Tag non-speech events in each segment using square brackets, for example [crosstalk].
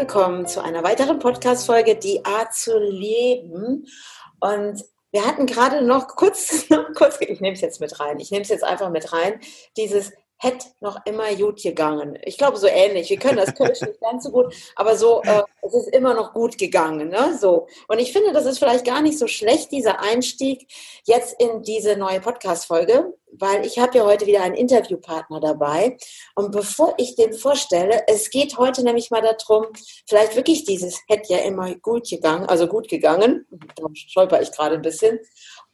Willkommen zu einer weiteren Podcast-Folge Die Art zu leben. Und wir hatten gerade noch kurz, [laughs] kurz ich nehme es jetzt mit rein, ich nehme es jetzt einfach mit rein, dieses hätte noch immer gut gegangen. Ich glaube, so ähnlich. Wir können das Kölsch nicht ganz so gut, aber so, äh, es ist immer noch gut gegangen. Ne? So. Und ich finde, das ist vielleicht gar nicht so schlecht, dieser Einstieg jetzt in diese neue Podcast-Folge, weil ich habe ja heute wieder einen Interviewpartner dabei. Und bevor ich den vorstelle, es geht heute nämlich mal darum, vielleicht wirklich dieses hätte ja immer gut gegangen, also gut gegangen. Da stolper ich gerade ein bisschen.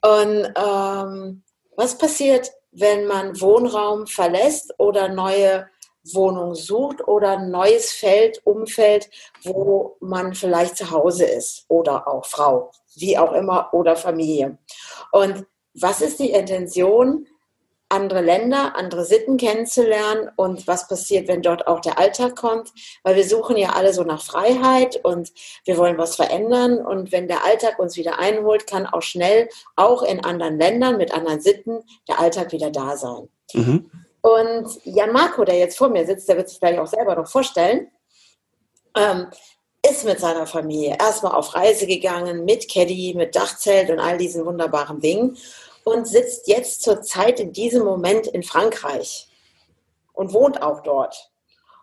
Und ähm, was passiert, wenn man Wohnraum verlässt oder neue Wohnung sucht oder ein neues Feld, Umfeld, wo man vielleicht zu Hause ist oder auch Frau, wie auch immer, oder Familie. Und was ist die Intention, andere Länder, andere Sitten kennenzulernen und was passiert, wenn dort auch der Alltag kommt, weil wir suchen ja alle so nach Freiheit und wir wollen was verändern und wenn der Alltag uns wieder einholt, kann auch schnell, auch in anderen Ländern mit anderen Sitten, der Alltag wieder da sein. Mhm. Und Jan Marco, der jetzt vor mir sitzt, der wird sich gleich auch selber noch vorstellen, ähm, ist mit seiner Familie erstmal auf Reise gegangen, mit Caddy, mit Dachzelt und all diesen wunderbaren Dingen und sitzt jetzt zurzeit in diesem Moment in Frankreich und wohnt auch dort.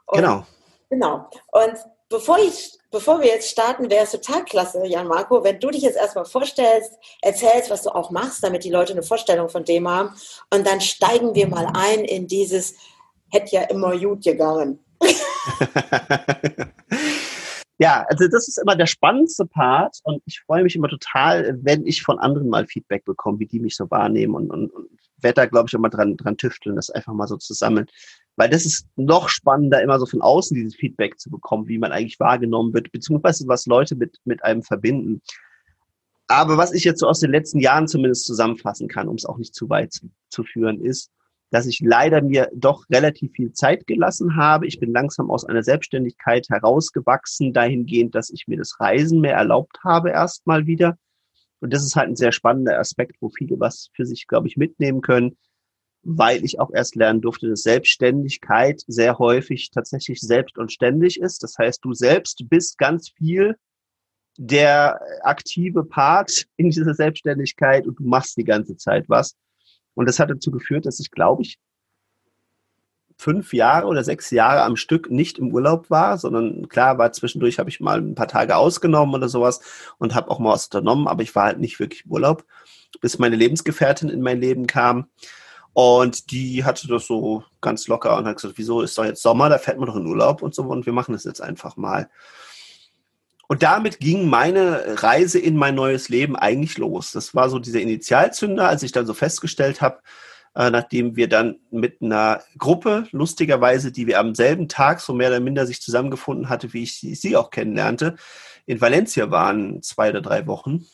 Und, genau. Genau. Und bevor, ich, bevor wir jetzt starten, wäre es total klasse, Jan Marco, wenn du dich jetzt erstmal vorstellst, erzählst, was du auch machst, damit die Leute eine Vorstellung von dem haben. Und dann steigen wir mal ein in dieses, hätte ja immer gut gegangen. [laughs] [laughs] Ja, also das ist immer der spannendste Part und ich freue mich immer total, wenn ich von anderen mal Feedback bekomme, wie die mich so wahrnehmen und, und, und werde da, glaube ich, immer dran, dran tüfteln, das einfach mal so zu sammeln. Weil das ist noch spannender, immer so von außen dieses Feedback zu bekommen, wie man eigentlich wahrgenommen wird, beziehungsweise was Leute mit, mit einem verbinden. Aber was ich jetzt so aus den letzten Jahren zumindest zusammenfassen kann, um es auch nicht zu weit zu, zu führen, ist, dass ich leider mir doch relativ viel Zeit gelassen habe. Ich bin langsam aus einer Selbstständigkeit herausgewachsen, dahingehend, dass ich mir das Reisen mehr erlaubt habe, erstmal wieder. Und das ist halt ein sehr spannender Aspekt, wo viele was für sich, glaube ich, mitnehmen können, weil ich auch erst lernen durfte, dass Selbstständigkeit sehr häufig tatsächlich selbst und ständig ist. Das heißt, du selbst bist ganz viel der aktive Part in dieser Selbstständigkeit und du machst die ganze Zeit was. Und das hat dazu geführt, dass ich, glaube ich, fünf Jahre oder sechs Jahre am Stück nicht im Urlaub war, sondern klar war zwischendurch, habe ich mal ein paar Tage ausgenommen oder sowas und habe auch mal was unternommen, aber ich war halt nicht wirklich im Urlaub, bis meine Lebensgefährtin in mein Leben kam. Und die hatte das so ganz locker und hat gesagt, wieso ist doch jetzt Sommer, da fährt man doch in Urlaub und so und wir machen das jetzt einfach mal. Und damit ging meine Reise in mein neues Leben eigentlich los. Das war so dieser Initialzünder, als ich dann so festgestellt habe, äh, nachdem wir dann mit einer Gruppe, lustigerweise, die wir am selben Tag so mehr oder minder sich zusammengefunden hatte, wie ich sie, sie auch kennenlernte, in Valencia waren zwei oder drei Wochen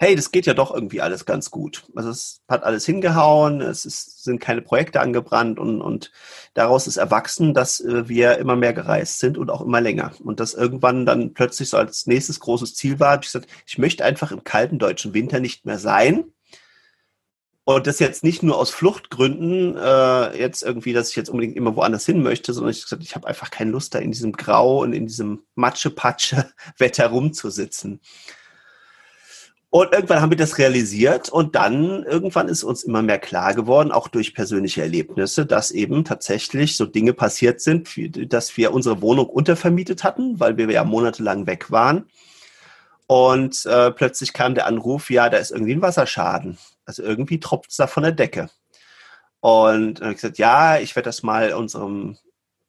hey, das geht ja doch irgendwie alles ganz gut. Also es hat alles hingehauen, es ist, sind keine Projekte angebrannt und, und daraus ist erwachsen, dass äh, wir immer mehr gereist sind und auch immer länger. Und das irgendwann dann plötzlich so als nächstes großes Ziel war, ich gesagt, ich möchte einfach im kalten deutschen Winter nicht mehr sein. Und das jetzt nicht nur aus Fluchtgründen, äh, jetzt irgendwie, dass ich jetzt unbedingt immer woanders hin möchte, sondern ich gesagt, ich habe einfach keine Lust, da in diesem Grau und in diesem Matsche-Patsche-Wetter rumzusitzen. Und irgendwann haben wir das realisiert und dann irgendwann ist uns immer mehr klar geworden, auch durch persönliche Erlebnisse, dass eben tatsächlich so Dinge passiert sind, dass wir unsere Wohnung untervermietet hatten, weil wir ja monatelang weg waren. Und äh, plötzlich kam der Anruf, ja, da ist irgendwie ein Wasserschaden. Also irgendwie tropft es da von der Decke. Und dann habe ich gesagt, ja, ich werde das mal unserem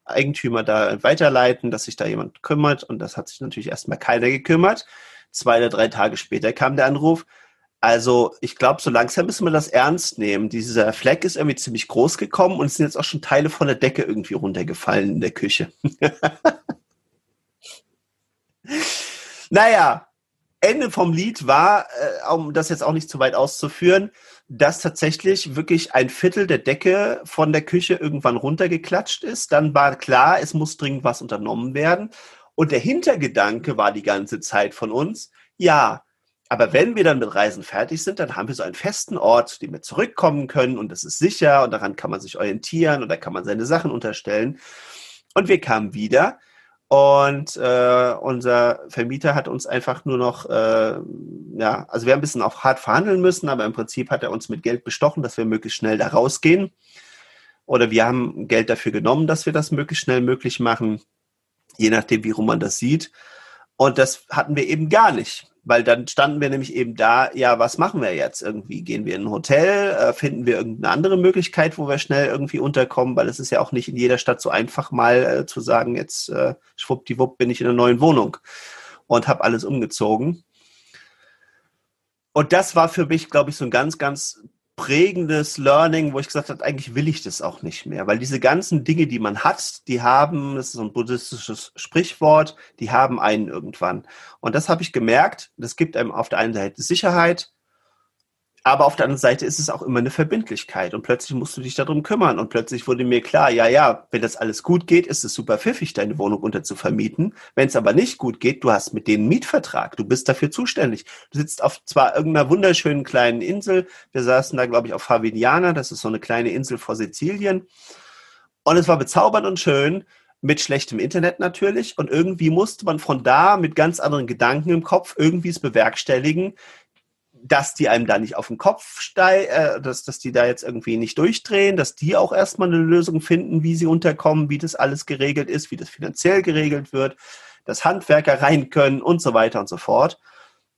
Eigentümer da weiterleiten, dass sich da jemand kümmert. Und das hat sich natürlich erstmal keiner gekümmert. Zwei oder drei Tage später kam der Anruf. Also ich glaube, so langsam müssen wir das ernst nehmen. Dieser Fleck ist irgendwie ziemlich groß gekommen und es sind jetzt auch schon Teile von der Decke irgendwie runtergefallen in der Küche. [laughs] Naja, Ende vom Lied war, äh, um das jetzt auch nicht zu weit auszuführen, dass tatsächlich wirklich ein Viertel der Decke von der Küche irgendwann runtergeklatscht ist. Dann war klar, es muss dringend was unternommen werden. Und der Hintergedanke war die ganze Zeit von uns, ja, aber wenn wir dann mit Reisen fertig sind, dann haben wir so einen festen Ort, den wir zurückkommen können und das ist sicher und daran kann man sich orientieren und da kann man seine Sachen unterstellen. Und wir kamen wieder und äh, unser Vermieter hat uns einfach nur noch, äh, ja, also wir haben ein bisschen auch hart verhandeln müssen, aber im Prinzip hat er uns mit Geld bestochen, dass wir möglichst schnell da rausgehen. Oder wir haben Geld dafür genommen, dass wir das möglichst schnell möglich machen, je nachdem, wie rum man das sieht. Und das hatten wir eben gar nicht. Weil dann standen wir nämlich eben da, ja, was machen wir jetzt irgendwie? Gehen wir in ein Hotel? Äh, finden wir irgendeine andere Möglichkeit, wo wir schnell irgendwie unterkommen? Weil es ist ja auch nicht in jeder Stadt so einfach mal äh, zu sagen, jetzt äh, schwuppdiwupp bin ich in einer neuen Wohnung und habe alles umgezogen. Und das war für mich, glaube ich, so ein ganz, ganz prägendes Learning, wo ich gesagt habe, eigentlich will ich das auch nicht mehr, weil diese ganzen Dinge, die man hat, die haben, das ist so ein buddhistisches Sprichwort, die haben einen irgendwann. Und das habe ich gemerkt, das gibt einem auf der einen Seite Sicherheit, aber auf der anderen Seite ist es auch immer eine Verbindlichkeit und plötzlich musst du dich darum kümmern und plötzlich wurde mir klar, ja, ja, wenn das alles gut geht, ist es super pfiffig, deine Wohnung unterzuvermieten. Wenn es aber nicht gut geht, du hast mit denen einen Mietvertrag, du bist dafür zuständig. Du sitzt auf zwar irgendeiner wunderschönen kleinen Insel, wir saßen da, glaube ich, auf Favignana, das ist so eine kleine Insel vor Sizilien und es war bezaubernd und schön, mit schlechtem Internet natürlich. Und irgendwie musste man von da mit ganz anderen Gedanken im Kopf irgendwie es bewerkstelligen, dass die einem da nicht auf den Kopf steigen, äh, dass, dass die da jetzt irgendwie nicht durchdrehen, dass die auch erstmal eine Lösung finden, wie sie unterkommen, wie das alles geregelt ist, wie das finanziell geregelt wird, dass Handwerker rein können und so weiter und so fort.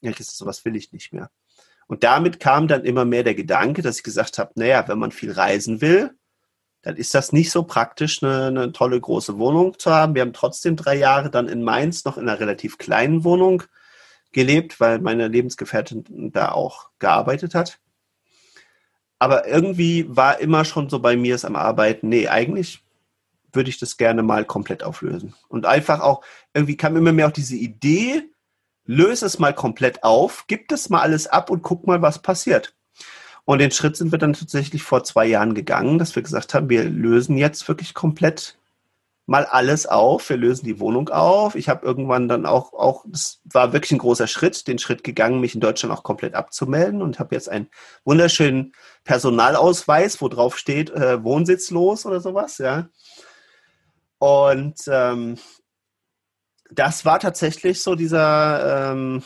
Ja, das sowas will ich nicht mehr. Und damit kam dann immer mehr der Gedanke, dass ich gesagt habe, naja, wenn man viel reisen will, dann ist das nicht so praktisch, eine, eine tolle große Wohnung zu haben. Wir haben trotzdem drei Jahre dann in Mainz noch in einer relativ kleinen Wohnung gelebt, weil meine Lebensgefährtin da auch gearbeitet hat. Aber irgendwie war immer schon so bei mir es am Arbeiten, nee, eigentlich würde ich das gerne mal komplett auflösen. Und einfach auch, irgendwie kam immer mehr auch diese Idee, löse es mal komplett auf, gib das mal alles ab und guck mal, was passiert. Und den Schritt sind wir dann tatsächlich vor zwei Jahren gegangen, dass wir gesagt haben, wir lösen jetzt wirklich komplett mal alles auf. Wir lösen die Wohnung auf. Ich habe irgendwann dann auch, auch, es war wirklich ein großer Schritt, den Schritt gegangen, mich in Deutschland auch komplett abzumelden und habe jetzt einen wunderschönen Personalausweis, wo drauf steht, äh, wohnsitzlos oder sowas, ja. Und ähm, das war tatsächlich so dieser, ähm,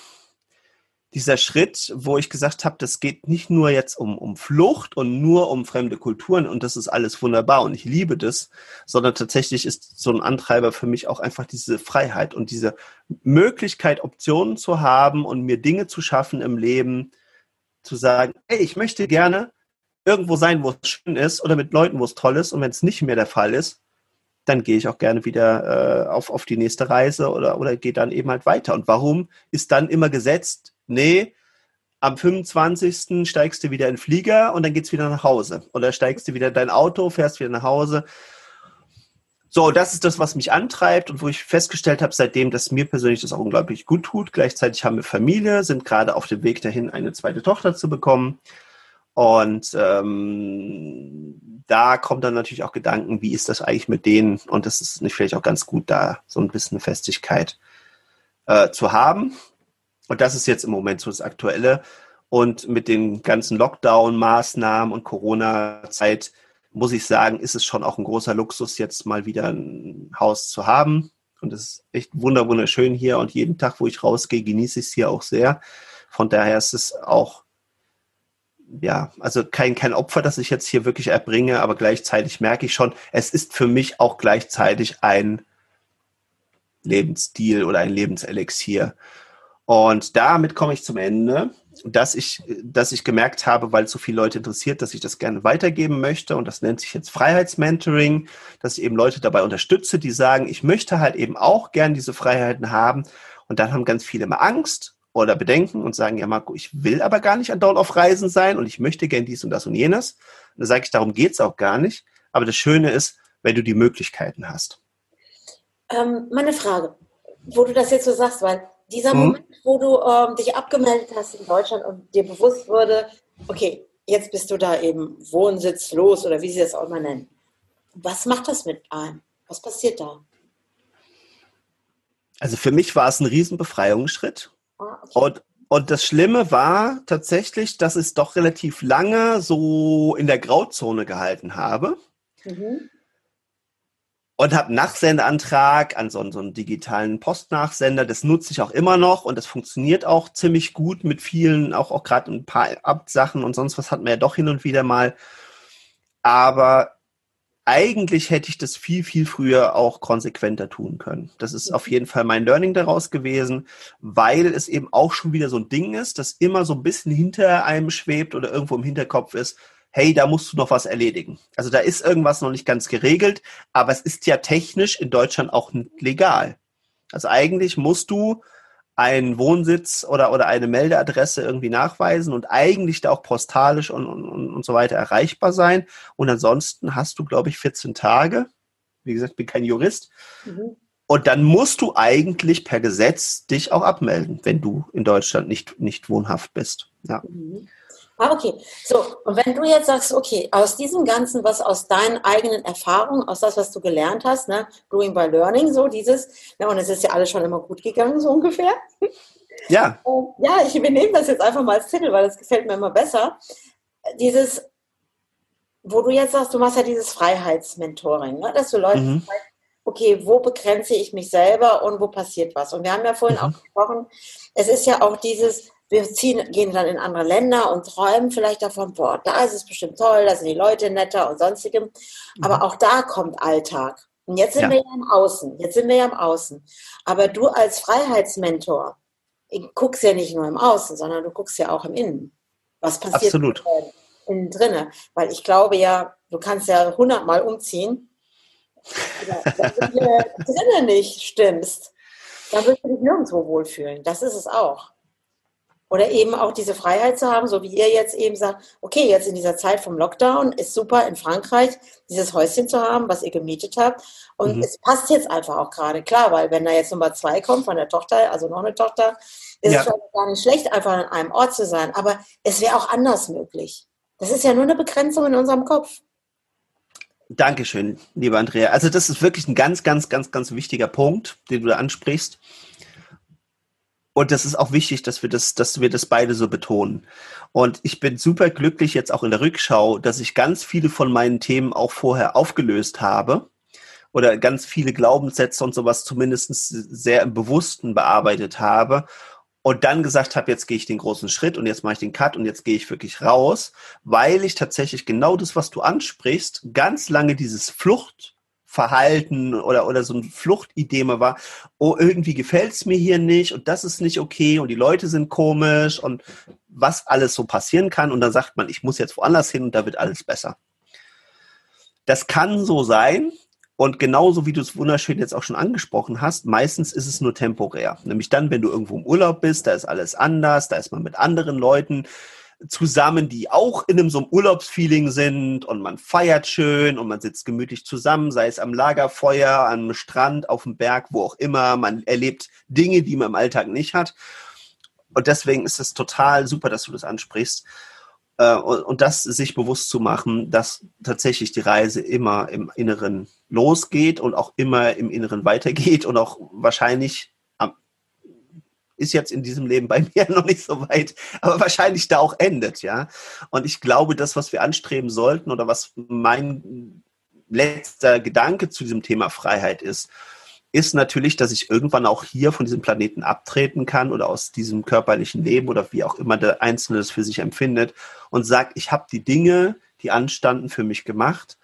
dieser Schritt, wo ich gesagt habe, das geht nicht nur jetzt um, um Flucht und nur um fremde Kulturen und das ist alles wunderbar und ich liebe das, sondern tatsächlich ist so ein Antreiber für mich auch einfach diese Freiheit und diese Möglichkeit, Optionen zu haben und mir Dinge zu schaffen im Leben, zu sagen, hey, ich möchte gerne irgendwo sein, wo es schön ist oder mit Leuten, wo es toll ist und wenn es nicht mehr der Fall ist, dann gehe ich auch gerne wieder äh, auf, auf die nächste Reise oder, oder gehe dann eben halt weiter. Und warum ist dann immer gesetzt, nee, am 25. steigst du wieder in den Flieger und dann geht's wieder nach Hause. Oder steigst du wieder in dein Auto, fährst wieder nach Hause. So, das ist das, was mich antreibt und wo ich festgestellt habe seitdem, dass mir persönlich das auch unglaublich gut tut. Gleichzeitig haben wir Familie, sind gerade auf dem Weg dahin, eine zweite Tochter zu bekommen. Und ähm, da kommt dann natürlich auch Gedanken, wie ist das eigentlich mit denen? Und das ist nicht vielleicht auch ganz gut, da so ein bisschen Festigkeit äh, zu haben. Und das ist jetzt im Moment so das Aktuelle. Und mit den ganzen Lockdown-Maßnahmen und Corona-Zeit muss ich sagen, ist es schon auch ein großer Luxus, jetzt mal wieder ein Haus zu haben. Und es ist echt wunderschön hier. Und jeden Tag, wo ich rausgehe, genieße ich es hier auch sehr. Von daher ist es auch, ja, also kein, kein Opfer, das ich jetzt hier wirklich erbringe, aber gleichzeitig merke ich schon, es ist für mich auch gleichzeitig ein Lebensstil oder ein Lebenselixier. Und damit komme ich zum Ende, dass ich, dass ich gemerkt habe, weil es so viele Leute interessiert, dass ich das gerne weitergeben möchte. Und das nennt sich jetzt Freiheitsmentoring, dass ich eben Leute dabei unterstütze, die sagen, ich möchte halt eben auch gern diese Freiheiten haben. Und dann haben ganz viele immer Angst oder Bedenken und sagen, ja, Marco, ich will aber gar nicht andauernd auf Reisen sein und ich möchte gern dies und das und jenes. Und da sage ich, darum geht's auch gar nicht. Aber das Schöne ist, wenn du die Möglichkeiten hast. Ähm, meine Frage, wo du das jetzt so sagst, weil dieser mhm. Moment, wo du ähm, dich abgemeldet hast in Deutschland und dir bewusst wurde, okay, jetzt bist du da eben wohnsitzlos oder wie sie das auch immer nennen. Was macht das mit einem? Was passiert da? Also für mich war es ein Riesenbefreiungsschritt. Ah, okay. und, und das Schlimme war tatsächlich, dass ich es doch relativ lange so in der Grauzone gehalten habe. Mhm und habe Nachsendeantrag an so, so, einen digitalen Postnachsender. Das nutze ich auch immer noch und das funktioniert auch ziemlich gut mit vielen, auch, auch gerade ein paar Absachen und sonst was hatten wir ja doch hin und wieder mal. Aber eigentlich hätte ich das viel, viel früher auch konsequenter tun können. Das ist auf jeden Fall mein Learning daraus gewesen, weil es eben auch schon wieder so ein Ding ist, das immer so ein bisschen hinter einem schwebt oder irgendwo im Hinterkopf ist hey, da musst du noch was erledigen. Also da ist irgendwas noch nicht ganz geregelt, aber es ist ja technisch in Deutschland auch nicht legal. Also eigentlich musst du einen Wohnsitz oder, oder eine Meldeadresse irgendwie nachweisen und eigentlich da auch postalisch und, und, und so weiter erreichbar sein. Und ansonsten hast du, glaube ich, 14 Tage. Wie gesagt, ich bin kein Jurist. Mhm. Und dann musst du eigentlich per Gesetz dich auch abmelden, wenn du in Deutschland nicht, nicht wohnhaft bist. Ja. Mhm. Ah, okay. So, und wenn du jetzt sagst, okay, aus diesem Ganzen, was aus deinen eigenen Erfahrungen, aus das, was du gelernt hast, ne, Growing by Learning, so dieses, ne, und es ist ja alles schon immer gut gegangen, so ungefähr. Ja. [laughs] ja, ich übernehme das jetzt einfach mal als Titel, weil das gefällt mir immer besser. Dieses, wo du jetzt sagst, du machst ja dieses Freiheitsmentoring, ne, dass du Leute mhm. okay, wo begrenze ich mich selber und wo passiert was? Und wir haben ja vorhin mhm. auch gesprochen, es ist ja auch dieses, wir ziehen, gehen dann in andere Länder und träumen vielleicht davon, boah, da ist es bestimmt toll, da sind die Leute netter und sonstigem. Aber mhm. auch da kommt Alltag. Und jetzt sind ja. wir ja im Außen. Jetzt sind wir ja im Außen. Aber du als Freiheitsmentor guckst ja nicht nur im Außen, sondern du guckst ja auch im Innen. Was passiert Absolut. innen drinne? Weil ich glaube ja, du kannst ja hundertmal umziehen. Wenn du hier [laughs] drinnen nicht stimmst, dann wirst du dich nirgendwo wohlfühlen. Das ist es auch. Oder eben auch diese Freiheit zu haben, so wie ihr jetzt eben sagt, okay, jetzt in dieser Zeit vom Lockdown ist super in Frankreich dieses Häuschen zu haben, was ihr gemietet habt. Und mhm. es passt jetzt einfach auch gerade, klar, weil wenn da jetzt Nummer zwei kommt von der Tochter, also noch eine Tochter, ist ja. es schon gar nicht schlecht, einfach an einem Ort zu sein. Aber es wäre auch anders möglich. Das ist ja nur eine Begrenzung in unserem Kopf. Dankeschön, lieber Andrea. Also das ist wirklich ein ganz, ganz, ganz, ganz wichtiger Punkt, den du da ansprichst. Und das ist auch wichtig, dass wir das, dass wir das beide so betonen. Und ich bin super glücklich jetzt auch in der Rückschau, dass ich ganz viele von meinen Themen auch vorher aufgelöst habe oder ganz viele Glaubenssätze und sowas zumindest sehr im Bewussten bearbeitet habe und dann gesagt habe, jetzt gehe ich den großen Schritt und jetzt mache ich den Cut und jetzt gehe ich wirklich raus, weil ich tatsächlich genau das, was du ansprichst, ganz lange dieses Flucht Verhalten oder, oder so ein Fluchtidee war, oh, irgendwie gefällt es mir hier nicht und das ist nicht okay und die Leute sind komisch und was alles so passieren kann und dann sagt man, ich muss jetzt woanders hin und da wird alles besser. Das kann so sein und genauso wie du es wunderschön jetzt auch schon angesprochen hast, meistens ist es nur temporär. Nämlich dann, wenn du irgendwo im Urlaub bist, da ist alles anders, da ist man mit anderen Leuten, zusammen, die auch in einem so einem Urlaubsfeeling sind und man feiert schön und man sitzt gemütlich zusammen, sei es am Lagerfeuer, am Strand, auf dem Berg, wo auch immer. Man erlebt Dinge, die man im Alltag nicht hat. Und deswegen ist es total super, dass du das ansprichst. Äh, und das sich bewusst zu machen, dass tatsächlich die Reise immer im Inneren losgeht und auch immer im Inneren weitergeht und auch wahrscheinlich ist jetzt in diesem Leben bei [laughs] mir noch nicht so weit, aber wahrscheinlich da auch endet, ja. Und ich glaube, das, was wir anstreben sollten oder was mein letzter Gedanke zu diesem Thema Freiheit ist, ist natürlich, dass ich irgendwann auch hier von diesem Planeten abtreten kann oder aus diesem körperlichen Leben oder wie auch immer der Einzelne das für sich empfindet und sagt, ich habe die Dinge, die anstanden, für mich gemacht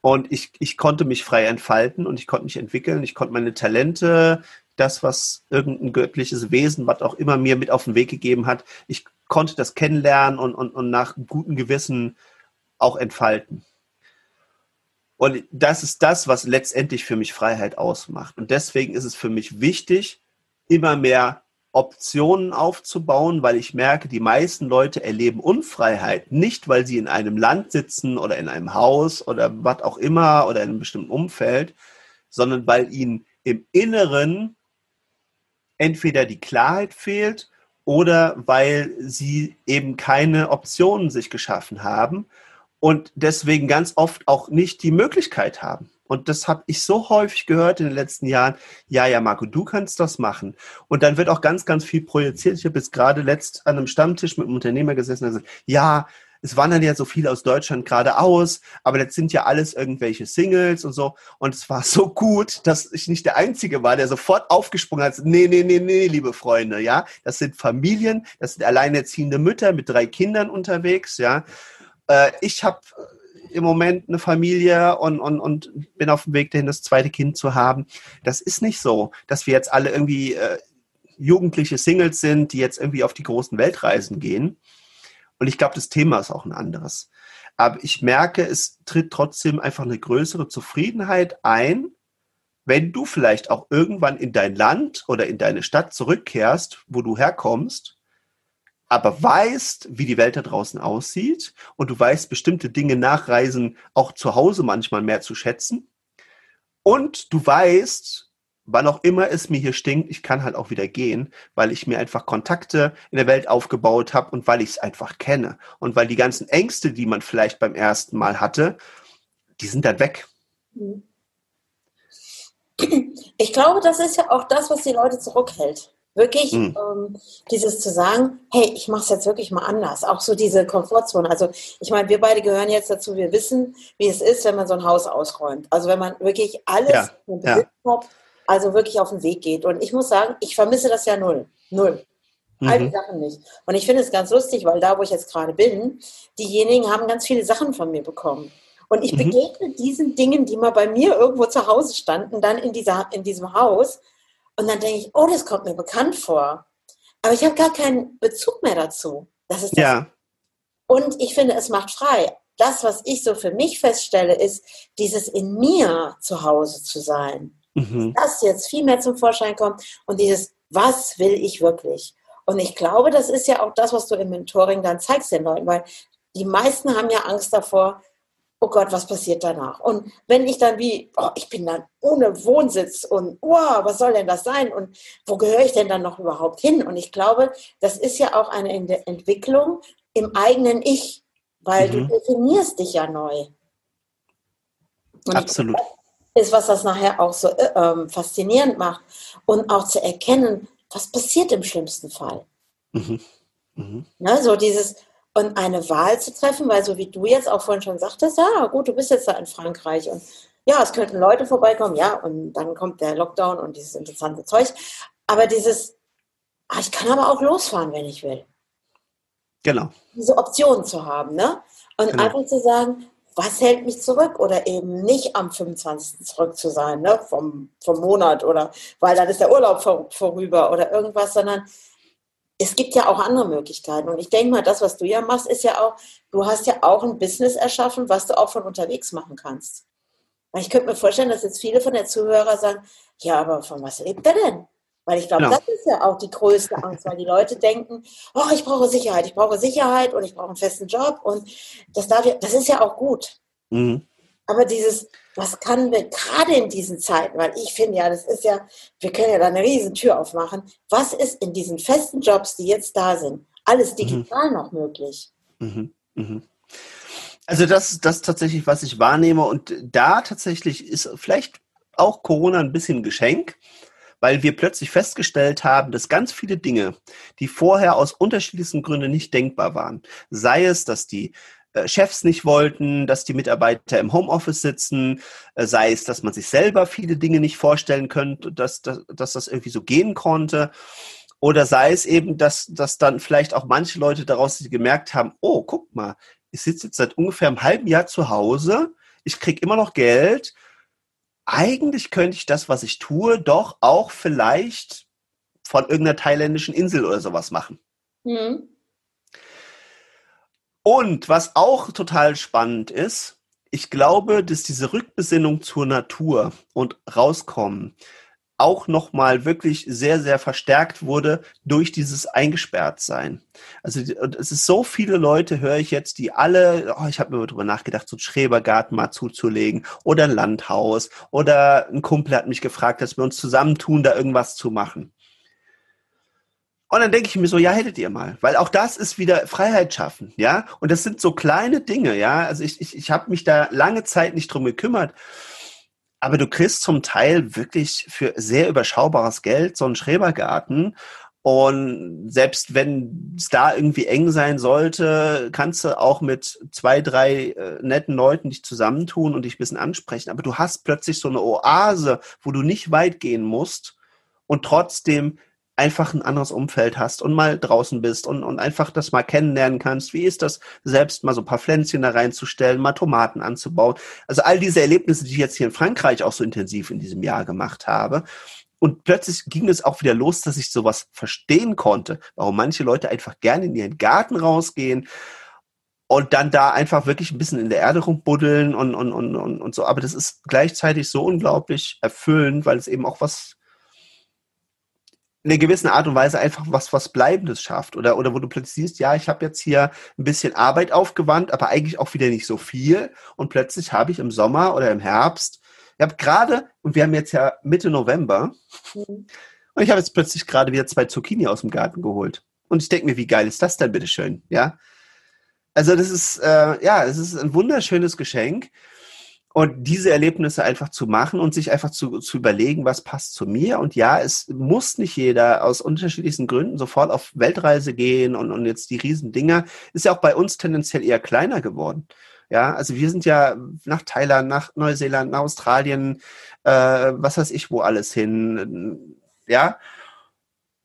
und ich, ich konnte mich frei entfalten und ich konnte mich entwickeln, ich konnte meine Talente das, was irgendein göttliches Wesen, was auch immer mir mit auf den Weg gegeben hat, ich konnte das kennenlernen und, und, und nach gutem Gewissen auch entfalten. Und das ist das, was letztendlich für mich Freiheit ausmacht. Und deswegen ist es für mich wichtig, immer mehr Optionen aufzubauen, weil ich merke, die meisten Leute erleben Unfreiheit nicht, weil sie in einem Land sitzen oder in einem Haus oder was auch immer oder in einem bestimmten Umfeld, sondern weil ihnen im Inneren entweder die Klarheit fehlt oder weil sie eben keine Optionen sich geschaffen haben und deswegen ganz oft auch nicht die Möglichkeit haben. Und das habe ich so häufig gehört in den letzten Jahren. Ja, ja, Marco, du kannst das machen. Und dann wird auch ganz, ganz viel projiziert. Ich habe jetzt gerade letzt an einem Stammtisch mit einem Unternehmer gesessen und gesagt, ja, es wandern ja so viele aus Deutschland gerade aus, aber das sind ja alles irgendwelche Singles und so. Und es war so gut, dass ich nicht der Einzige war, der sofort aufgesprungen hat. Nee, nee, nee, nee, liebe Freunde, ja. Das sind Familien, das sind alleinerziehende Mütter mit drei Kindern unterwegs, ja. Äh, ich habe im Moment eine Familie und, und, und bin auf dem Weg dahin, das zweite Kind zu haben. Das ist nicht so, dass wir jetzt alle irgendwie äh, jugendliche Singles sind, die jetzt irgendwie auf die großen Weltreisen gehen. Und ich glaube, das Thema ist auch ein anderes. Aber ich merke, es tritt trotzdem einfach eine größere Zufriedenheit ein, wenn du vielleicht auch irgendwann in dein Land oder in deine Stadt zurückkehrst, wo du herkommst, aber weißt, wie die Welt da draußen aussieht und du weißt bestimmte Dinge nachreisen auch zu Hause manchmal mehr zu schätzen und du weißt, wann auch immer es mir hier stinkt, ich kann halt auch wieder gehen, weil ich mir einfach Kontakte in der Welt aufgebaut habe und weil ich es einfach kenne. Und weil die ganzen Ängste, die man vielleicht beim ersten Mal hatte, die sind dann weg. [clears throat] Ich glaube, das ist ja auch das, was die Leute zurückhält. Wirklich mhm. ähm, dieses zu sagen, hey, ich mache es jetzt wirklich mal anders. Auch so diese Komfortzone. Also ich meine, wir beide gehören jetzt dazu, wir wissen, wie es ist, wenn man so ein Haus ausräumt. Also wenn man wirklich alles ja. ja. hat, also wirklich auf den Weg geht. Und ich muss sagen, ich vermisse das ja null. Null. Mhm. All die Sachen nicht. Und ich finde es ganz lustig, weil da, wo ich jetzt gerade bin, diejenigen haben ganz viele Sachen von mir bekommen. Und ich mhm. begegne diesen Dingen, die mal bei mir irgendwo zu Hause standen, dann in, dieser, in diesem Haus. Und dann denke ich, oh, das kommt mir bekannt vor. Aber ich habe gar keinen Bezug mehr dazu. Das ist das. Ja. Und ich finde, es macht frei. Das, was ich so für mich feststelle, ist, dieses in mir zu Hause zu sein mhm. das jetzt viel mehr zum Vorschein kommt und dieses, was will ich wirklich? Und ich glaube, das ist ja auch das, was du im Mentoring dann zeigst den Leuten, weil die meisten haben ja Angst davor, oh Gott, was passiert danach? Und wenn ich dann wie, oh, ich bin dann ohne Wohnsitz und wow, was soll denn das sein? Und wo gehöre ich denn dann noch überhaupt hin? Und ich glaube, das ist ja auch eine Entwicklung im eigenen Ich, weil mhm. du definierst dich ja neu. Und Absolut. Glaube, ist, was das nachher auch so äh, ähm, faszinierend macht. Und auch zu erkennen, was passiert im schlimmsten Fall. Mhm. Mhm. Ne, so dieses, und eine Wahl zu treffen, weil so wie du jetzt auch vorhin schon sagtest, ja gut, du bist jetzt da in Frankreich und ja, es könnten Leute vorbeikommen, ja, und dann kommt der Lockdown und dieses interessante Zeug. Aber dieses, ah, ich kann aber auch losfahren, wenn ich will. Genau. Diese Option zu haben, ne? Und genau. einfach zu sagen, was hält mich zurück oder eben nicht am 25. zurück zu sein, ne, vom, vom Monat oder weil dann ist der Urlaub vor, vorüber oder irgendwas, sondern es gibt ja auch andere Möglichkeiten. Und ich denke mal, das, was du ja machst, ist ja auch, du hast ja auch ein Business erschaffen, was du auch von unterwegs machen kannst. Ich könnte mir vorstellen, dass jetzt viele von den Zuhörern sagen, ja, aber von was lebt er denn? Weil ich glaube, genau. das ist ja auch die größte Angst, weil die Leute denken, oh, ich brauche Sicherheit, ich brauche Sicherheit und ich brauche einen festen Job und das darf ja, das ist ja auch gut. Mhm. Aber dieses, was kann wir gerade in diesen Zeiten, weil ich finde ja, das ist ja, wir können ja da eine riesen Tür aufmachen. Was ist in diesen festen Jobs, die jetzt da sind, alles mhm. digital mhm. noch möglich? Mhm. Mhm. Also das, das tatsächlich, was ich wahrnehme und da tatsächlich ist vielleicht auch Corona ein bisschen Geschenk, weil wir plötzlich festgestellt haben, dass ganz viele Dinge, die vorher aus unterschiedlichsten Gründen nicht denkbar waren, sei es, dass die äh, Chefs nicht wollten, dass die Mitarbeiter im Homeoffice sitzen, äh, sei es, dass man sich selber viele Dinge nicht vorstellen könnte, dass, dass, dass das irgendwie so gehen konnte. Oder sei es eben, dass, dass dann vielleicht auch manche Leute daraus gemerkt haben, oh, guck mal, ich sitze jetzt seit ungefähr einem halben Jahr zu Hause, ich kriege immer noch Geld eigentlich könnte ich das, was ich tue, doch auch vielleicht von irgendeiner thailändischen Insel oder sowas machen. Mhm. Und was auch total spannend ist, ich glaube, dass diese Rückbesinnung zur Natur und rauskommen auch nochmal wirklich sehr, sehr verstärkt wurde durch dieses Eingesperrtsein. Also es ist so viele Leute, höre ich jetzt, die alle, oh, ich habe mir darüber nachgedacht, so einen Schrebergarten mal zuzulegen oder ein Landhaus oder ein Kumpel hat mich gefragt, dass wir uns zusammentun, da irgendwas zu machen. Und dann denke ich mir so, ja, hättet ihr mal. Weil auch das ist wieder Freiheit schaffen, ja. Und das sind so kleine Dinge, ja. Also ich, ich, ich habe mich da lange Zeit nicht drum gekümmert. Aber du kriegst zum Teil wirklich für sehr überschaubares Geld so einen Schrebergarten. Und selbst wenn es da irgendwie eng sein sollte, kannst du auch mit zwei, drei äh, netten Leuten dich zusammentun und dich ein bisschen ansprechen. Aber du hast plötzlich so eine Oase, wo du nicht weit gehen musst und trotzdem einfach ein anderes Umfeld hast und mal draußen bist und, und einfach das mal kennenlernen kannst. Wie ist das, selbst mal so ein paar Pflänzchen da reinzustellen, mal Tomaten anzubauen? Also all diese Erlebnisse, die ich jetzt hier in Frankreich auch so intensiv in diesem Jahr gemacht habe. Und plötzlich ging es auch wieder los, dass ich sowas verstehen konnte, warum manche Leute einfach gerne in ihren Garten rausgehen und dann da einfach wirklich ein bisschen in der Erde rumbuddeln und, und, und, und, und so. Aber das ist gleichzeitig so unglaublich erfüllend, weil es eben auch was in einer gewissen Art und Weise einfach was, was Bleibendes schafft. Oder, oder wo du plötzlich siehst, ja, ich habe jetzt hier ein bisschen Arbeit aufgewandt, aber eigentlich auch wieder nicht so viel. Und plötzlich habe ich im Sommer oder im Herbst, ich habe gerade, und wir haben jetzt ja Mitte November, mhm. und ich habe jetzt plötzlich gerade wieder zwei Zucchini aus dem Garten geholt. Und ich denke mir, wie geil ist das denn, bitteschön? Ja. Also das ist, äh, ja, es ist ein wunderschönes Geschenk. Und diese Erlebnisse einfach zu machen und sich einfach zu, zu überlegen, was passt zu mir. Und ja, es muss nicht jeder aus unterschiedlichsten Gründen sofort auf Weltreise gehen und, und jetzt die Riesendinger. Ist ja auch bei uns tendenziell eher kleiner geworden. Ja, also wir sind ja nach Thailand, nach Neuseeland, nach Australien, äh, was weiß ich, wo alles hin. Ja,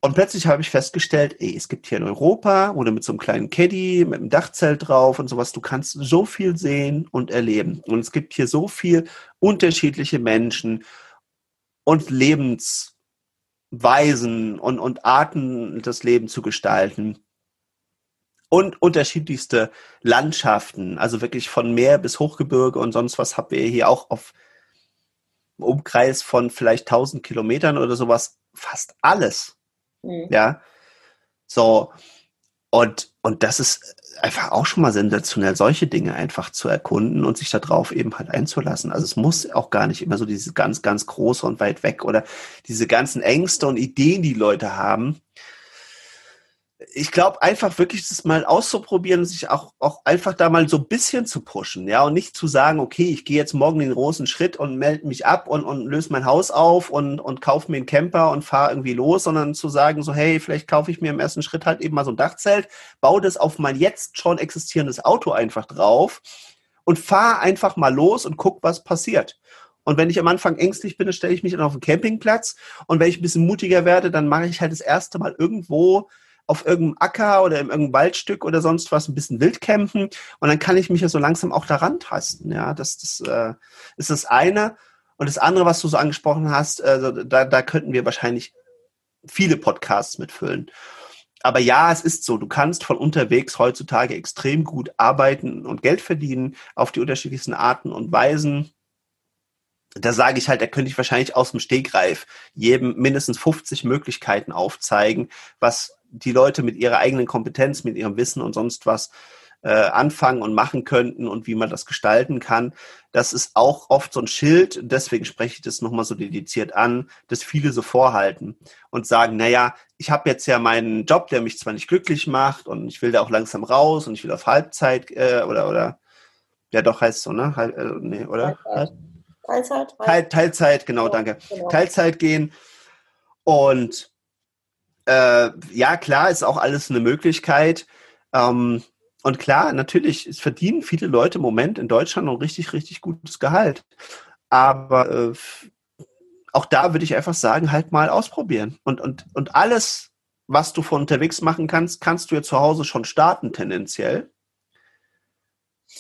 und plötzlich habe ich festgestellt, ey, es gibt hier in Europa, du mit so einem kleinen Caddy, mit einem Dachzelt drauf und sowas, du kannst so viel sehen und erleben. Und es gibt hier so viel unterschiedliche Menschen und Lebensweisen und, und Arten, das Leben zu gestalten. Und unterschiedlichste Landschaften, also wirklich von Meer bis Hochgebirge und sonst was haben wir hier auch auf Umkreis von vielleicht 1000 Kilometern oder sowas fast alles. Mhm. Ja. So. Und, und das ist einfach auch schon mal sensationell, solche Dinge einfach zu erkunden und sich darauf eben halt einzulassen. Also es muss auch gar nicht immer so dieses ganz, ganz große und weit weg oder diese ganzen Ängste und Ideen, die Leute haben, ich glaube, einfach wirklich das mal auszuprobieren, sich auch, auch einfach da mal so ein bisschen zu pushen, ja, und nicht zu sagen, okay, ich gehe jetzt morgen den großen Schritt und melde mich ab und, und löse mein Haus auf und, und kaufe mir einen Camper und fahre irgendwie los, sondern zu sagen, so, hey, vielleicht kaufe ich mir im ersten Schritt halt eben mal so ein Dachzelt, baue das auf mein jetzt schon existierendes Auto einfach drauf und fahre einfach mal los und guck, was passiert. Und wenn ich am Anfang ängstlich bin, dann stelle ich mich dann auf den Campingplatz. Und wenn ich ein bisschen mutiger werde, dann mache ich halt das erste Mal irgendwo auf irgendeinem Acker oder in irgendeinem Waldstück oder sonst was ein bisschen wild campen und dann kann ich mich ja so langsam auch daran tasten. Ja, das, das äh, ist das eine. Und das andere, was du so angesprochen hast, äh, da, da könnten wir wahrscheinlich viele Podcasts mitfüllen. Aber ja, es ist so, du kannst von unterwegs heutzutage extrem gut arbeiten und Geld verdienen auf die unterschiedlichsten Arten und Weisen. Da sage ich halt, da könnte ich wahrscheinlich aus dem Stegreif jedem mindestens 50 Möglichkeiten aufzeigen, was die Leute mit ihrer eigenen Kompetenz, mit ihrem Wissen und sonst was äh, anfangen und machen könnten und wie man das gestalten kann. Das ist auch oft so ein Schild, deswegen spreche ich das nochmal so dediziert an, dass viele so vorhalten und sagen, naja, ich habe jetzt ja meinen Job, der mich zwar nicht glücklich macht und ich will da auch langsam raus und ich will auf Halbzeit äh, oder, oder, ja doch heißt so, ne? Halb, äh, nee, oder? Teilzeit. Teilzeit, Teilzeit genau, danke. Genau. Teilzeit gehen und äh, ja, klar, ist auch alles eine Möglichkeit. Ähm, und klar, natürlich, verdienen viele Leute im Moment in Deutschland noch richtig, richtig gutes Gehalt. Aber äh, auch da würde ich einfach sagen, halt mal ausprobieren. Und, und, und alles, was du von unterwegs machen kannst, kannst du ja zu Hause schon starten, tendenziell.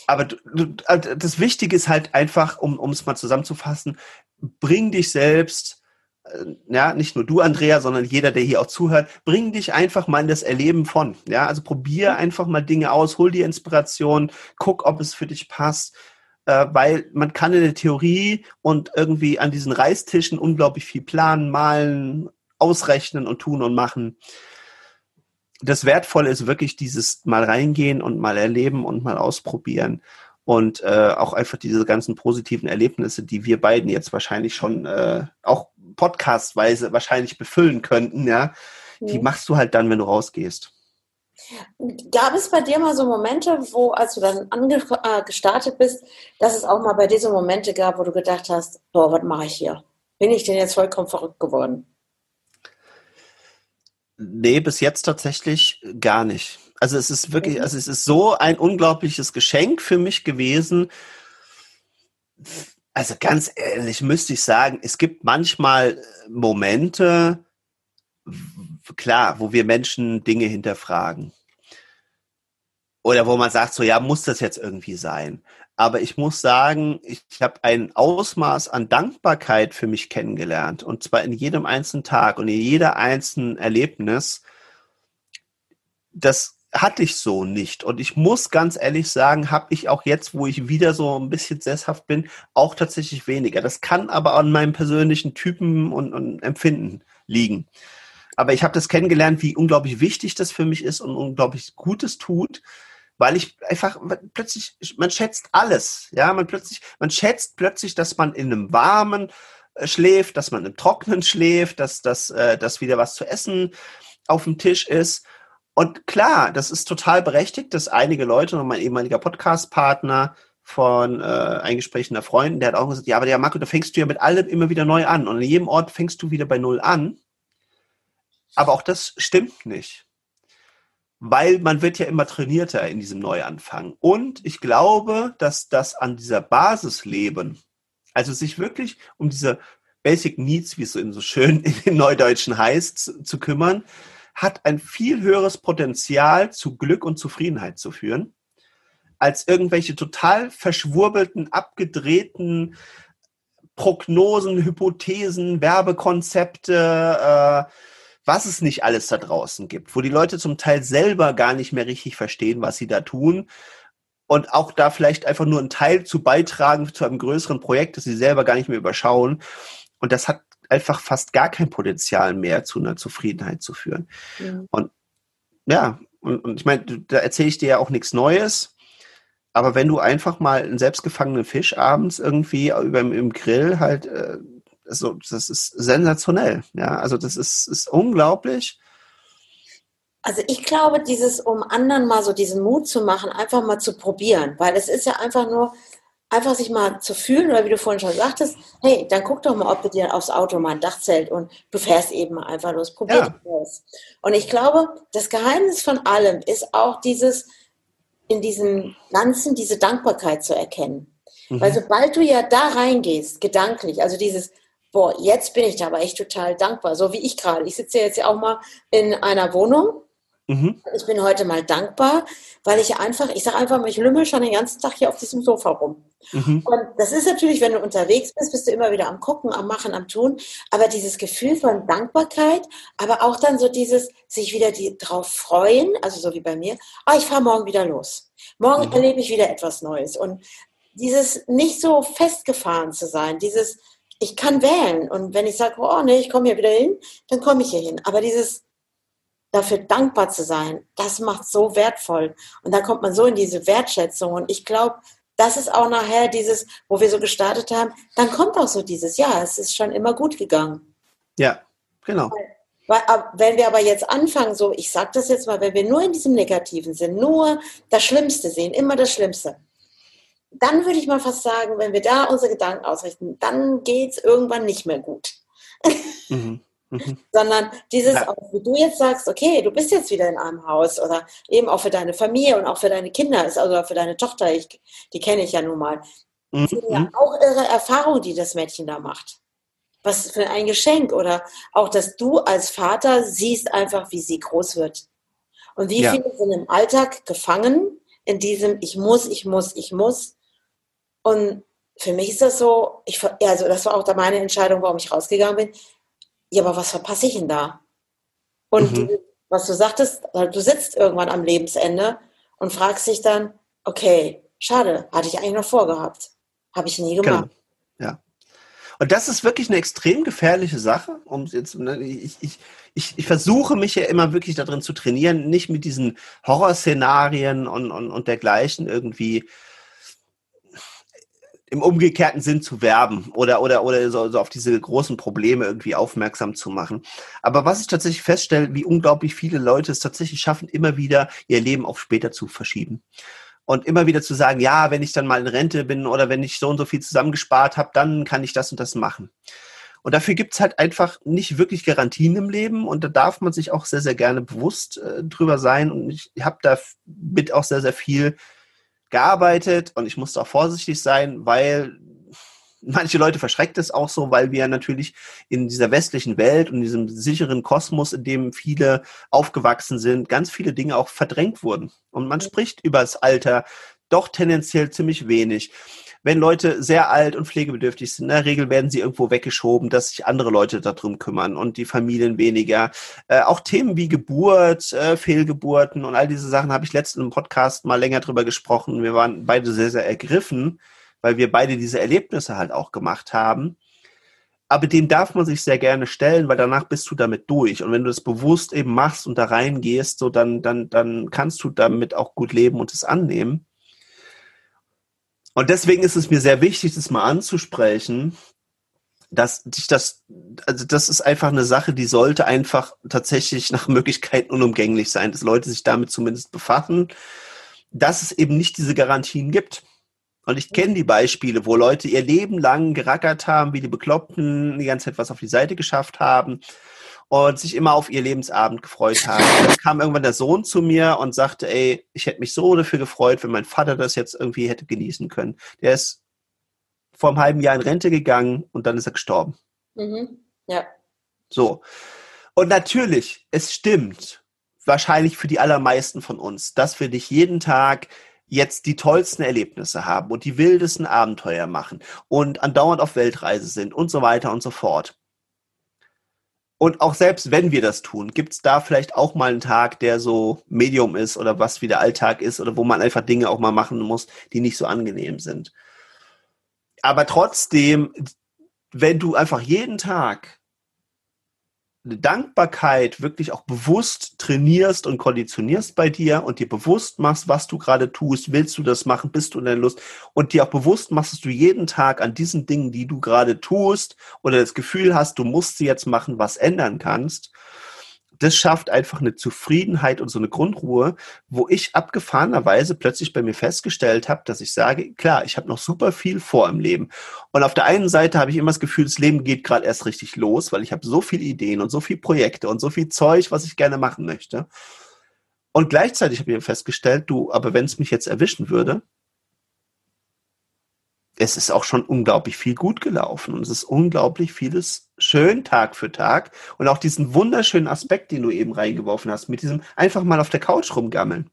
Aber du, du, also das Wichtige ist halt einfach, um es mal zusammenzufassen, bring dich selbst äh, ja, nicht nur du, Andrea, sondern jeder, der hier auch zuhört, bring dich einfach mal in das Erleben von. Ja, also probier einfach mal Dinge aus, hol dir Inspiration, guck, ob es für dich passt, äh, weil man kann in der Theorie und irgendwie an diesen Reistischen unglaublich viel planen, malen, ausrechnen und tun und machen. Das Wertvolle ist wirklich dieses mal reingehen und mal erleben und mal ausprobieren und äh, auch einfach diese ganzen positiven Erlebnisse, die wir beiden jetzt wahrscheinlich schon äh, auch podcastweise wahrscheinlich befüllen könnten, ja, die mhm. machst du halt dann, wenn du rausgehst. Gab es bei dir mal so Momente, wo, als du dann äh, gestartet bist, dass es auch mal bei dir so Momente gab, wo du gedacht hast, boah, was mache ich hier? Bin ich denn jetzt vollkommen verrückt geworden? Nee, bis jetzt tatsächlich gar nicht. Also es ist wirklich, mhm. also es ist so ein unglaubliches Geschenk für mich gewesen. Also ganz ehrlich müsste ich sagen, es gibt manchmal Momente, klar, wo wir Menschen Dinge hinterfragen. Oder wo man sagt, so ja, muss das jetzt irgendwie sein? Aber ich muss sagen, ich habe ein Ausmaß an Dankbarkeit für mich kennengelernt. Und zwar in jedem einzelnen Tag und in jeder einzelnen Erlebnis. Das hatte ich so nicht. Und ich muss ganz ehrlich sagen, habe ich auch jetzt, wo ich wieder so ein bisschen sesshaft bin, auch tatsächlich weniger. Das kann aber an meinem persönlichen Typen und, und Empfinden liegen. Aber ich habe das kennengelernt, wie unglaublich wichtig das für mich ist und unglaublich Gutes tut, weil ich einfach plötzlich, man schätzt alles, ja, man plötzlich, man schätzt plötzlich, dass man in einem warmen äh, schläft, dass man im Trockenen schläft, dass, dass, äh, dass wieder was zu essen auf dem Tisch ist. Und klar, das ist total berechtigt, dass einige Leute und mein ehemaliger Podcast-Partner von äh, ein Gespräch einer Freundin, der hat auch gesagt, ja, aber der Marco, da fängst du ja mit allem immer wieder neu an. Und an jedem Ort fängst du wieder bei Null an. Aber auch das stimmt nicht weil man wird ja immer trainierter in diesem Neuanfang. Und ich glaube, dass das an dieser Basis leben, also sich wirklich um diese Basic Needs, wie es so schön [laughs] in den Neudeutschen heißt, zu, zu kümmern, hat ein viel höheres Potenzial zu Glück und Zufriedenheit zu führen, als irgendwelche total verschwurbelten, abgedrehten Prognosen, Hypothesen, Werbekonzepte, äh, was es nicht alles da draußen gibt, wo die Leute zum Teil selber gar nicht mehr richtig verstehen, was sie da tun und auch da vielleicht einfach nur einen Teil zu beitragen zu einem größeren Projekt, das sie selber gar nicht mehr überschauen. Und das hat einfach fast gar kein Potenzial mehr zu einer Zufriedenheit zu führen. Ja. Und ja, und, und ich meine, da erzähle ich dir ja auch nichts Neues. Aber wenn du einfach mal einen selbstgefangenen Fisch abends irgendwie über im Grill halt äh, also das ist sensationell. Ja, also das ist, ist unglaublich. Also ich glaube, dieses, um anderen mal so diesen Mut zu machen, einfach mal zu probieren, weil es ist ja einfach nur, einfach sich mal zu fühlen, oder wie du vorhin schon sagtest, hey, dann guck doch mal, ob du dir aufs Auto mal ein Dachzelt und du fährst eben mal einfach los, probier ja. das. Und ich glaube, das Geheimnis von allem ist auch dieses, in diesem Ganzen diese Dankbarkeit zu erkennen. Mhm. Weil sobald du ja da reingehst, gedanklich, also dieses, boah, jetzt bin ich da aber echt total dankbar, so wie ich gerade. Ich sitze jetzt ja auch mal in einer Wohnung. Mhm. Ich bin heute mal dankbar, weil ich einfach, ich sage einfach mal, ich lümmel schon den ganzen Tag hier auf diesem Sofa rum. Mhm. Und das ist natürlich, wenn du unterwegs bist, bist du immer wieder am Gucken, am Machen, am Tun. Aber dieses Gefühl von Dankbarkeit, aber auch dann so dieses, sich wieder die, drauf freuen, also so wie bei mir, oh, ich fahre morgen wieder los. Morgen mhm. erlebe ich wieder etwas Neues. Und dieses nicht so festgefahren zu sein, dieses, ich kann wählen. Und wenn ich sage, oh nee, ich komme hier wieder hin, dann komme ich hier hin. Aber dieses dafür dankbar zu sein, das macht so wertvoll. Und da kommt man so in diese Wertschätzung. Und ich glaube, das ist auch nachher dieses, wo wir so gestartet haben, dann kommt auch so dieses, ja, es ist schon immer gut gegangen. Ja, genau. Weil, wenn wir aber jetzt anfangen, so, ich sage das jetzt mal, wenn wir nur in diesem Negativen sind, nur das Schlimmste sehen, immer das Schlimmste, dann würde ich mal fast sagen, wenn wir da unsere Gedanken ausrichten, dann geht es irgendwann nicht mehr gut. Mhm. Mhm. Sondern dieses, ja. auch, wie du jetzt sagst, okay, du bist jetzt wieder in einem Haus oder eben auch für deine Familie und auch für deine Kinder, ist also für deine Tochter, ich, die kenne ich ja nun mal. Mhm. Ja auch ihre Erfahrung, die das Mädchen da macht. Was für ein Geschenk oder auch, dass du als Vater siehst einfach, wie sie groß wird. Und wie ja. viele sind im Alltag gefangen in diesem Ich muss, ich muss, ich muss und für mich ist das so, ich, also das war auch da meine Entscheidung, warum ich rausgegangen bin. Ja, aber was verpasse ich denn da? Und mhm. was du sagtest, du sitzt irgendwann am Lebensende und fragst dich dann, okay, schade, hatte ich eigentlich noch vorgehabt. Habe ich nie gemacht. Genau. Ja. Und das ist wirklich eine extrem gefährliche Sache. Um jetzt, ne, ich, ich, ich, ich versuche mich ja immer wirklich darin zu trainieren, nicht mit diesen Horrorszenarien und, und, und dergleichen irgendwie im umgekehrten Sinn zu werben oder, oder, oder so, so auf diese großen Probleme irgendwie aufmerksam zu machen. Aber was ich tatsächlich feststelle, wie unglaublich viele Leute es tatsächlich schaffen, immer wieder ihr Leben auf später zu verschieben. Und immer wieder zu sagen, ja, wenn ich dann mal in Rente bin oder wenn ich so und so viel zusammengespart habe, dann kann ich das und das machen. Und dafür gibt's halt einfach nicht wirklich Garantien im Leben und da darf man sich auch sehr, sehr gerne bewusst äh, drüber sein. Und ich habe da mit auch sehr, sehr viel gearbeitet und ich musste auch vorsichtig sein, weil manche Leute verschreckt es auch so, weil wir natürlich in dieser westlichen Welt und diesem sicheren Kosmos, in dem viele aufgewachsen sind, ganz viele Dinge auch verdrängt wurden. Und man spricht über das Alter doch tendenziell ziemlich wenig wenn Leute sehr alt und pflegebedürftig sind, in der Regel werden sie irgendwo weggeschoben, dass sich andere Leute darum kümmern und die Familien weniger. Äh, auch Themen wie Geburt, äh, Fehlgeburten und all diese Sachen habe ich letztens im Podcast mal länger drüber gesprochen. Wir waren beide sehr, sehr ergriffen, weil wir beide diese Erlebnisse halt auch gemacht haben. Aber dem darf man sich sehr gerne stellen, weil danach bist du damit durch. Und wenn du das bewusst eben machst und da reingehst, so dann, dann, dann kannst du damit auch gut leben und es annehmen. Und deswegen ist es mir sehr wichtig, das mal anzusprechen, dass dich das, also das ist einfach eine Sache, die sollte einfach tatsächlich nach Möglichkeit unumgänglich sein, dass Leute sich damit zumindest befassen, dass es eben nicht diese Garantien gibt. Und ich kenne die Beispiele, wo Leute ihr Leben lang gerackert haben, wie die Bekloppten, die ganze Zeit was auf die Seite geschafft haben und sich immer auf ihr Lebensabend gefreut haben. Dann kam irgendwann der Sohn zu mir und sagte, ey, ich hätte mich so dafür gefreut, wenn mein Vater das jetzt irgendwie hätte genießen können. Der ist vor einem halben Jahr in Rente gegangen und dann ist er gestorben. Mhm. Ja. So. Und natürlich, es stimmt, wahrscheinlich für die allermeisten von uns, dass wir nicht jeden Tag jetzt die tollsten Erlebnisse haben und die wildesten Abenteuer machen und andauernd auf Weltreise sind und so weiter und so fort. Und auch selbst wenn wir das tun, gibt es da vielleicht auch mal einen Tag, der so Medium ist oder was wie der Alltag ist oder wo man einfach Dinge auch mal machen muss, die nicht so angenehm sind. Aber trotzdem, wenn du einfach jeden Tag Dankbarkeit wirklich auch bewusst trainierst und konditionierst bei dir und dir bewusst machst, was du gerade tust, willst du das machen, bist du in der Lust und dir auch bewusst machst, dass du jeden Tag an diesen Dingen, die du gerade tust oder das Gefühl hast, du musst sie jetzt machen, was ändern kannst, das schafft einfach eine Zufriedenheit und so eine Grundruhe, wo ich abgefahrenerweise plötzlich bei mir festgestellt habe, dass ich sage, klar, ich habe noch super viel vor im Leben. Und auf der einen Seite habe ich immer das Gefühl, das Leben geht gerade erst richtig los, weil ich habe so viele Ideen und so viele Projekte und so viel Zeug, was ich gerne machen möchte. Und gleichzeitig habe ich festgestellt, du, aber wenn es mich jetzt erwischen würde, es ist auch schon unglaublich viel gut gelaufen und es ist unglaublich vieles schön Tag für Tag und auch diesen wunderschönen Aspekt, den du eben reingeworfen hast, mit diesem einfach mal auf der Couch rumgammeln.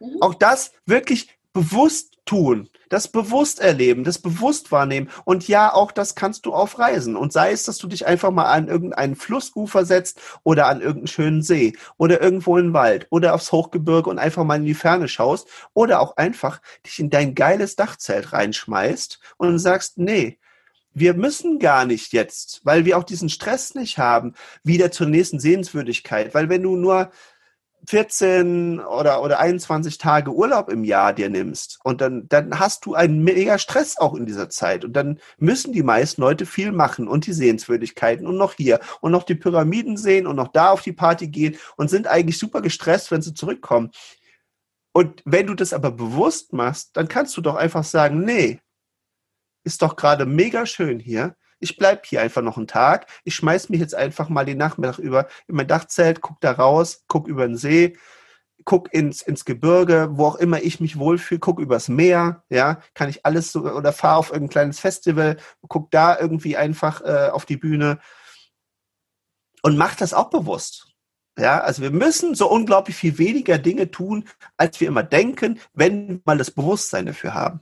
Mhm. Auch das wirklich bewusst tun, das bewusst erleben, das bewusst wahrnehmen. Und ja, auch das kannst du auf Reisen. Und sei es, dass du dich einfach mal an irgendeinen Flussufer setzt oder an irgendeinen schönen See oder irgendwo in den Wald oder aufs Hochgebirge und einfach mal in die Ferne schaust oder auch einfach dich in dein geiles Dachzelt reinschmeißt und sagst, nee, wir müssen gar nicht jetzt, weil wir auch diesen Stress nicht haben, wieder zur nächsten Sehenswürdigkeit. Weil wenn du nur 14 oder, oder 21 Tage Urlaub im Jahr dir nimmst und dann, dann hast du einen mega Stress auch in dieser Zeit und dann müssen die meisten Leute viel machen und die Sehenswürdigkeiten und noch hier und noch die Pyramiden sehen und noch da auf die Party gehen und sind eigentlich super gestresst, wenn sie zurückkommen. Und wenn du das aber bewusst machst, dann kannst du doch einfach sagen, nee, ist doch gerade mega schön hier ich bleib hier einfach noch einen Tag. Ich schmeiß mich jetzt einfach mal den Nachmittag über in mein Dachzelt, guck da raus, guck über den See, guck ins, ins Gebirge, wo auch immer ich mich wohlfühle, guck übers Meer, ja, kann ich alles so, oder fahr auf irgendein kleines Festival, guck da irgendwie einfach äh, auf die Bühne und mach das auch bewusst. Ja, also wir müssen so unglaublich viel weniger Dinge tun, als wir immer denken, wenn wir mal das Bewusstsein dafür haben.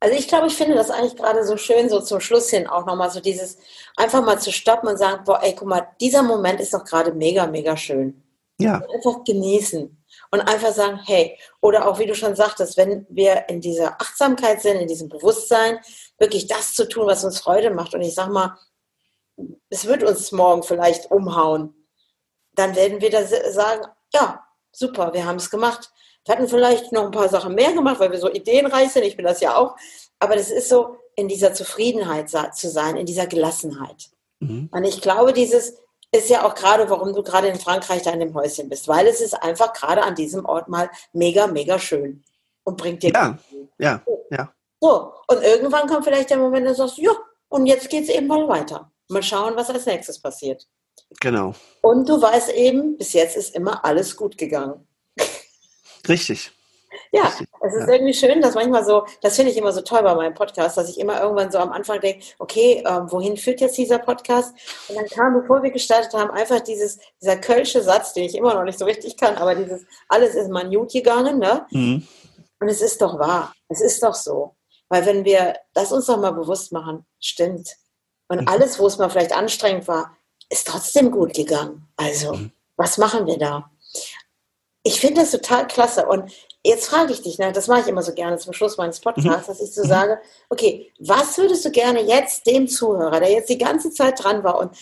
Also ich glaube, ich finde das eigentlich gerade so schön, so zum Schluss hin auch nochmal so dieses, einfach mal zu stoppen und sagen, boah, ey, guck mal, dieser Moment ist doch gerade mega, mega schön. Ja. Und einfach genießen und einfach sagen, hey, oder auch wie du schon sagtest, wenn wir in dieser Achtsamkeit sind, in diesem Bewusstsein, wirklich das zu tun, was uns Freude macht. Und ich sag mal, es wird uns morgen vielleicht umhauen. Dann werden wir da sagen, ja, super, wir haben es gemacht Wir hatten vielleicht noch ein paar Sachen mehr gemacht, weil wir so ideenreich sind. Ich bin das ja auch. Aber das ist so, in dieser Zufriedenheit zu sein, in dieser Gelassenheit. Mhm. Und ich glaube, dieses ist ja auch gerade, warum du gerade in Frankreich da in dem Häuschen bist, weil es ist einfach gerade an diesem Ort mal mega, mega schön und bringt dir. Ja, ja, ja. So, und irgendwann kommt vielleicht der Moment, wo du sagst, ja, und jetzt geht es eben mal weiter. Mal schauen, was als nächstes passiert. Genau. Und du weißt eben, bis jetzt ist immer alles gut gegangen. Richtig. Ja, es ist ja. irgendwie schön, dass manchmal so, das finde ich immer so toll bei meinem Podcast, dass ich immer irgendwann so am Anfang denke, okay, ähm, wohin führt jetzt dieser Podcast? Und dann kam, bevor wir gestartet haben, einfach dieses, dieser kölsche Satz, den ich immer noch nicht so richtig kann, aber dieses, alles ist man gut gegangen, ne? Mhm. Und es ist doch wahr. Es ist doch so. Weil wenn wir das uns doch mal bewusst machen, stimmt. Und mhm. alles, wo es mal vielleicht anstrengend war, ist trotzdem gut gegangen. Also, mhm. was machen wir da? Ich finde das total klasse. Und jetzt frage ich dich, ne, das mache ich immer so gerne zum Schluss meines Podcasts, mhm. dass ich so sage, okay, was würdest du gerne jetzt dem Zuhörer, der jetzt die ganze Zeit dran war und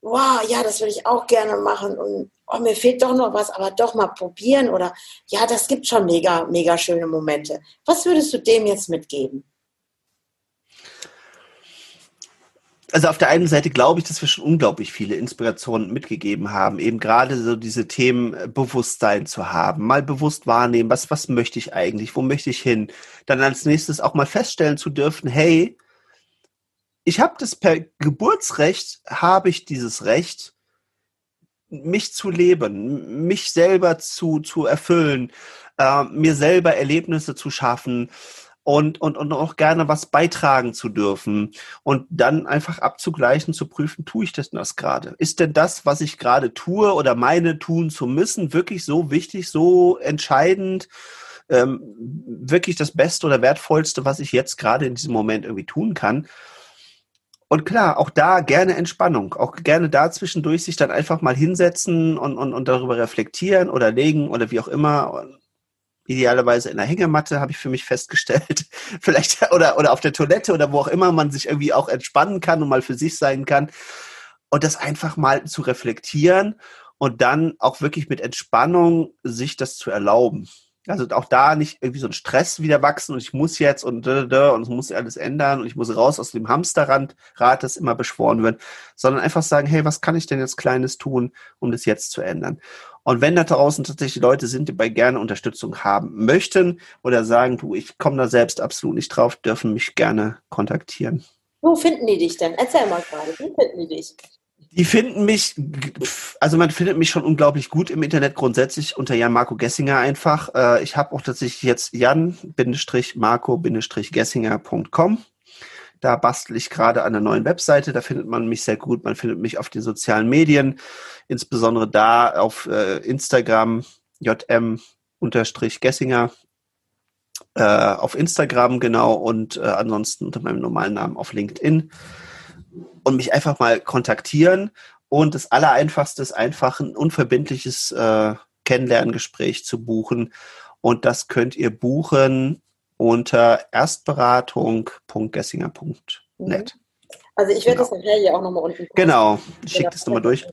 wow, ja, das würde ich auch gerne machen und oh, mir fehlt doch noch was, aber doch mal probieren oder ja, das gibt schon mega, mega schöne Momente. Was würdest du dem jetzt mitgeben? Also auf der einen Seite glaube ich, dass wir schon unglaublich viele Inspirationen mitgegeben haben, eben gerade so diese Themen äh, Bewusstsein zu haben, mal bewusst wahrnehmen, was, was möchte ich eigentlich, wo möchte ich hin, dann als nächstes auch mal feststellen zu dürfen, hey, ich habe das per Geburtsrecht, habe ich dieses Recht, mich zu leben, mich selber zu, zu erfüllen, äh, mir selber Erlebnisse zu schaffen, und, und, und auch gerne was beitragen zu dürfen und dann einfach abzugleichen, zu prüfen, tue ich das, das gerade? Ist denn das, was ich gerade tue oder meine tun zu müssen, wirklich so wichtig, so entscheidend, ähm, wirklich das Beste oder Wertvollste, was ich jetzt gerade in diesem Moment irgendwie tun kann? Und klar, auch da gerne Entspannung, auch gerne da zwischendurch sich dann einfach mal hinsetzen und, und, und darüber reflektieren oder legen oder wie auch immer idealerweise in der Hängematte, habe ich für mich festgestellt. [laughs] Vielleicht oder, oder auf der Toilette oder wo auch immer man sich irgendwie auch entspannen kann und mal für sich sein kann. Und das einfach mal zu reflektieren und dann auch wirklich mit Entspannung sich das zu erlauben. Also auch da nicht irgendwie so ein Stress wieder wachsen und ich muss jetzt und und es muss alles ändern und ich muss raus aus dem Hamsterrad, das immer beschworen wird, sondern einfach sagen, hey, was kann ich denn jetzt Kleines tun, um das jetzt zu ändern? Und wenn da draußen tatsächlich Leute sind, die bei gerne Unterstützung haben möchten oder sagen, du, ich komme da selbst absolut nicht drauf, dürfen mich gerne kontaktieren. Wo finden die dich denn? Erzähl mal gerade, wie finden die dich? Die finden mich, also man findet mich schon unglaublich gut im Internet grundsätzlich unter Jan Marco Gessinger einfach. Äh, ich habe auch tatsächlich jetzt jan-marco-gessinger.com da bastel ich gerade an einer neuen Webseite. Da findet man mich sehr gut. Man findet mich auf den sozialen Medien, insbesondere da auf äh, Instagram jm-gessinger äh, auf Instagram genau und äh, ansonsten unter meinem normalen Namen auf LinkedIn und mich einfach mal kontaktieren. Und das Allereinfachste ist einfach ein unverbindliches äh, Kennenlerngespräch zu buchen. Und das könnt ihr buchen unter erstberatung.gessinger.net. Also ich werde genau. das nachher hier auch nochmal unten. Genau, ich schicke das nochmal durch.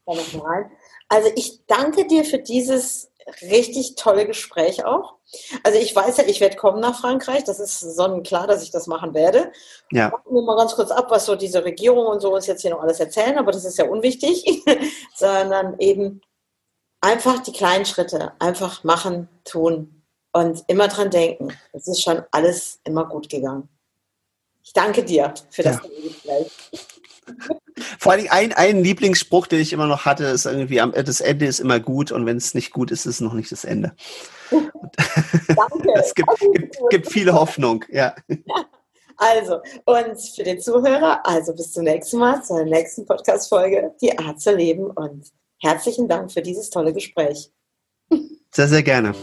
Also ich danke dir für dieses richtig tolle Gespräch auch. Also ich weiß ja, ich werde kommen nach Frankreich. Das ist sonnenklar, dass ich das machen werde. Ja. Warten wir mal ganz kurz ab, was so diese Regierung und so uns jetzt hier noch alles erzählen, aber das ist ja unwichtig, [laughs] sondern eben einfach die kleinen Schritte, einfach machen, tun, und immer dran denken. Es ist schon alles immer gut gegangen. Ich danke dir für das ja. Gespräch. Vor allem ein, ein Lieblingsspruch, den ich immer noch hatte, ist irgendwie, das Ende ist immer gut und wenn es nicht gut ist, ist es noch nicht das Ende. [laughs] Danke. es gibt, gibt, gibt, viele Hoffnung, ja. [laughs] Also, und für den Zuhörer, also bis zum nächsten Mal, zur nächsten Podcast-Folge, die Art zu leben und herzlichen Dank für dieses tolle Gespräch. Sehr, sehr gerne.